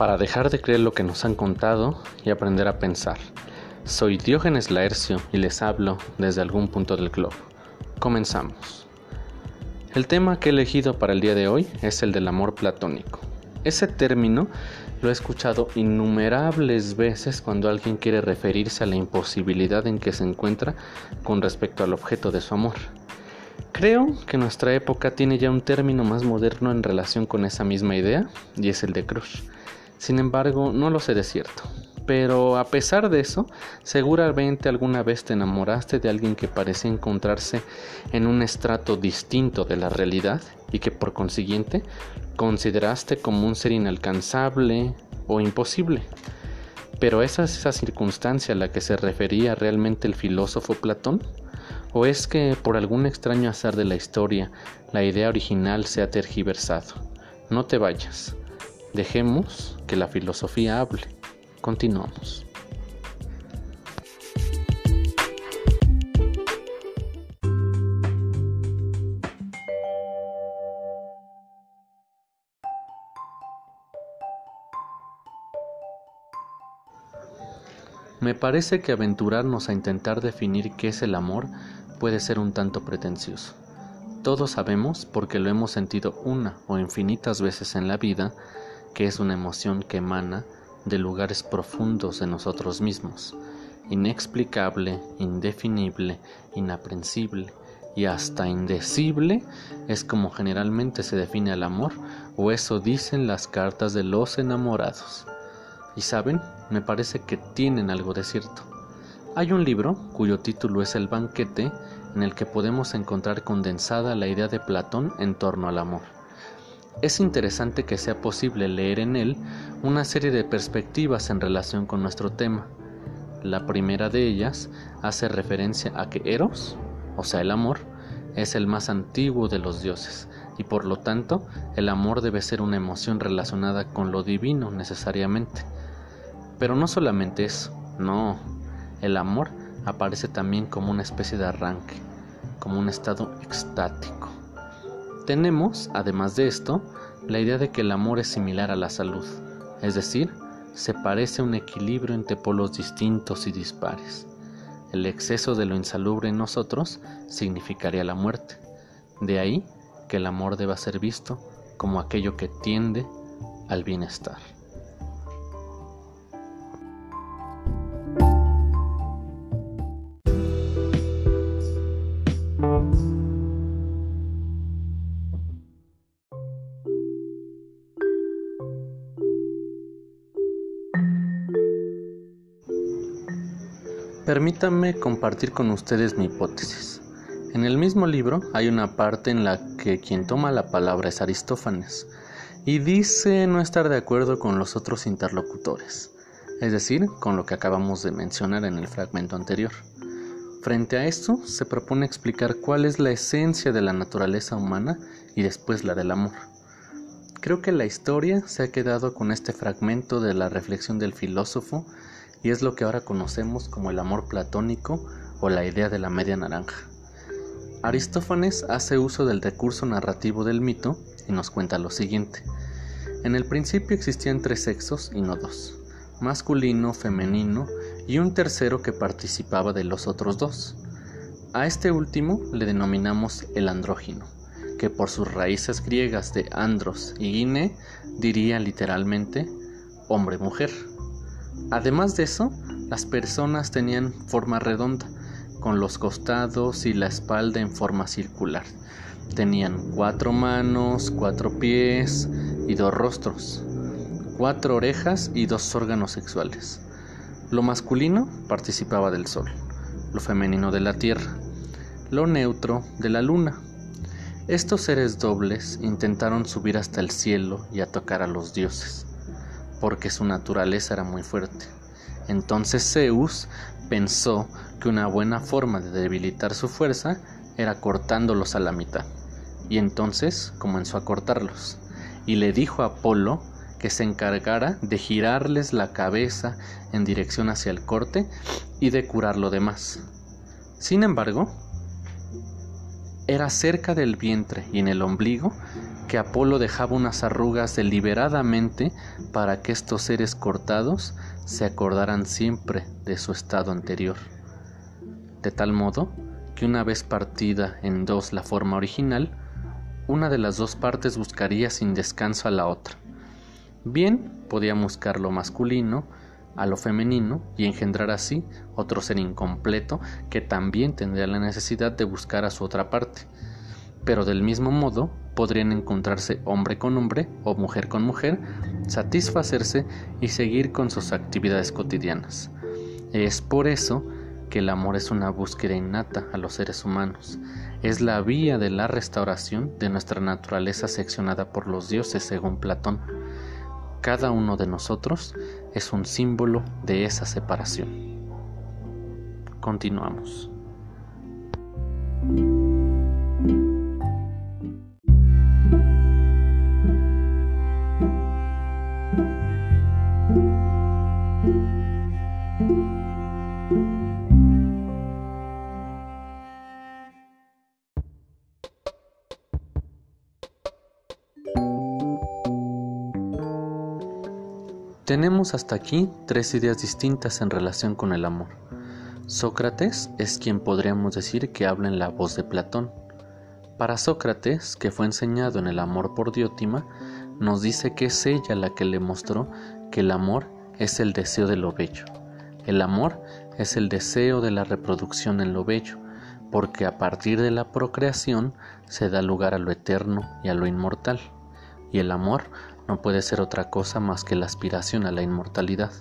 para dejar de creer lo que nos han contado y aprender a pensar. Soy Diógenes Laercio y les hablo desde algún punto del globo. Comenzamos. El tema que he elegido para el día de hoy es el del amor platónico. Ese término lo he escuchado innumerables veces cuando alguien quiere referirse a la imposibilidad en que se encuentra con respecto al objeto de su amor. Creo que nuestra época tiene ya un término más moderno en relación con esa misma idea, y es el de crush. Sin embargo, no lo sé de cierto. Pero a pesar de eso, seguramente alguna vez te enamoraste de alguien que parecía encontrarse en un estrato distinto de la realidad y que por consiguiente consideraste como un ser inalcanzable o imposible. Pero ¿esa es esa circunstancia a la que se refería realmente el filósofo Platón? ¿O es que por algún extraño azar de la historia la idea original se ha tergiversado? No te vayas. Dejemos que la filosofía hable. Continuamos. Me parece que aventurarnos a intentar definir qué es el amor puede ser un tanto pretencioso. Todos sabemos, porque lo hemos sentido una o infinitas veces en la vida, que es una emoción que emana de lugares profundos de nosotros mismos, inexplicable, indefinible, inaprensible y hasta indecible es como generalmente se define el amor, o eso dicen las cartas de los enamorados. Y saben, me parece que tienen algo de cierto. Hay un libro cuyo título es El banquete en el que podemos encontrar condensada la idea de Platón en torno al amor. Es interesante que sea posible leer en él una serie de perspectivas en relación con nuestro tema. La primera de ellas hace referencia a que Eros, o sea el amor, es el más antiguo de los dioses y por lo tanto el amor debe ser una emoción relacionada con lo divino necesariamente. Pero no solamente eso, no, el amor aparece también como una especie de arranque, como un estado extático. Tenemos, además de esto, la idea de que el amor es similar a la salud, es decir, se parece a un equilibrio entre polos distintos y dispares. El exceso de lo insalubre en nosotros significaría la muerte. De ahí que el amor deba ser visto como aquello que tiende al bienestar. Permítanme compartir con ustedes mi hipótesis. En el mismo libro hay una parte en la que quien toma la palabra es Aristófanes y dice no estar de acuerdo con los otros interlocutores, es decir, con lo que acabamos de mencionar en el fragmento anterior. Frente a esto, se propone explicar cuál es la esencia de la naturaleza humana y después la del amor. Creo que la historia se ha quedado con este fragmento de la reflexión del filósofo y es lo que ahora conocemos como el amor platónico o la idea de la media naranja. Aristófanes hace uso del recurso narrativo del mito y nos cuenta lo siguiente. En el principio existían tres sexos y no dos, masculino, femenino y un tercero que participaba de los otros dos. A este último le denominamos el andrógino, que por sus raíces griegas de andros y guine diría literalmente hombre-mujer. Además de eso, las personas tenían forma redonda, con los costados y la espalda en forma circular. Tenían cuatro manos, cuatro pies y dos rostros, cuatro orejas y dos órganos sexuales. Lo masculino participaba del sol, lo femenino de la tierra, lo neutro de la luna. Estos seres dobles intentaron subir hasta el cielo y a tocar a los dioses porque su naturaleza era muy fuerte. Entonces Zeus pensó que una buena forma de debilitar su fuerza era cortándolos a la mitad, y entonces comenzó a cortarlos, y le dijo a Apolo que se encargara de girarles la cabeza en dirección hacia el corte y de curar lo demás. Sin embargo, era cerca del vientre y en el ombligo que Apolo dejaba unas arrugas deliberadamente para que estos seres cortados se acordaran siempre de su estado anterior. De tal modo que una vez partida en dos la forma original, una de las dos partes buscaría sin descanso a la otra. Bien, podía buscar lo masculino a lo femenino y engendrar así otro ser incompleto que también tendría la necesidad de buscar a su otra parte. Pero del mismo modo podrían encontrarse hombre con hombre o mujer con mujer, satisfacerse y seguir con sus actividades cotidianas. Es por eso que el amor es una búsqueda innata a los seres humanos. Es la vía de la restauración de nuestra naturaleza seccionada por los dioses según Platón. Cada uno de nosotros es un símbolo de esa separación. Continuamos. Tenemos hasta aquí tres ideas distintas en relación con el amor. Sócrates es quien podríamos decir que habla en la voz de Platón. Para Sócrates, que fue enseñado en el amor por Diótima, nos dice que es ella la que le mostró que el amor es el deseo de lo bello. El amor es el deseo de la reproducción en lo bello, porque a partir de la procreación se da lugar a lo eterno y a lo inmortal. Y el amor no puede ser otra cosa más que la aspiración a la inmortalidad.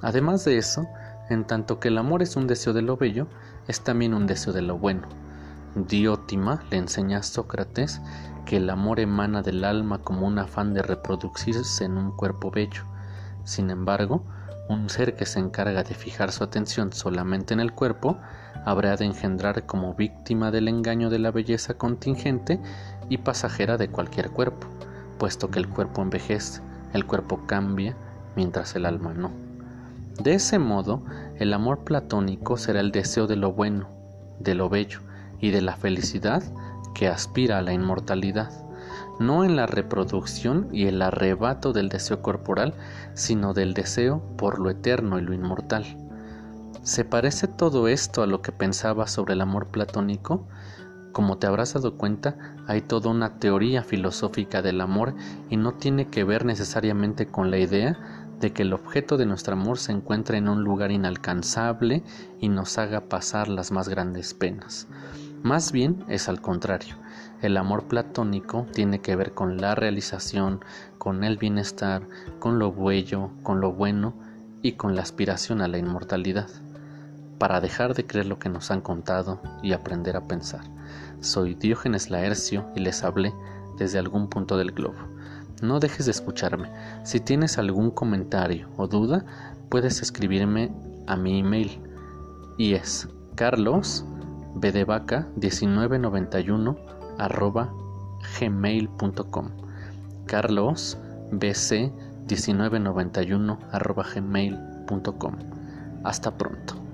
Además de eso, en tanto que el amor es un deseo de lo bello, es también un deseo de lo bueno. Diótima le enseña a Sócrates que el amor emana del alma como un afán de reproducirse en un cuerpo bello. Sin embargo, un ser que se encarga de fijar su atención solamente en el cuerpo habrá de engendrar como víctima del engaño de la belleza contingente y pasajera de cualquier cuerpo puesto que el cuerpo envejece, el cuerpo cambia, mientras el alma no. De ese modo, el amor platónico será el deseo de lo bueno, de lo bello y de la felicidad que aspira a la inmortalidad, no en la reproducción y el arrebato del deseo corporal, sino del deseo por lo eterno y lo inmortal. ¿Se parece todo esto a lo que pensaba sobre el amor platónico? Como te habrás dado cuenta, hay toda una teoría filosófica del amor y no tiene que ver necesariamente con la idea de que el objeto de nuestro amor se encuentre en un lugar inalcanzable y nos haga pasar las más grandes penas. Más bien es al contrario. El amor platónico tiene que ver con la realización, con el bienestar, con lo bello, con lo bueno y con la aspiración a la inmortalidad, para dejar de creer lo que nos han contado y aprender a pensar. Soy Diógenes Laercio y les hablé desde algún punto del globo. No dejes de escucharme. Si tienes algún comentario o duda, puedes escribirme a mi email y es carlos 1991 arroba gmail.com carlos 1991 arroba gmail.com Hasta pronto.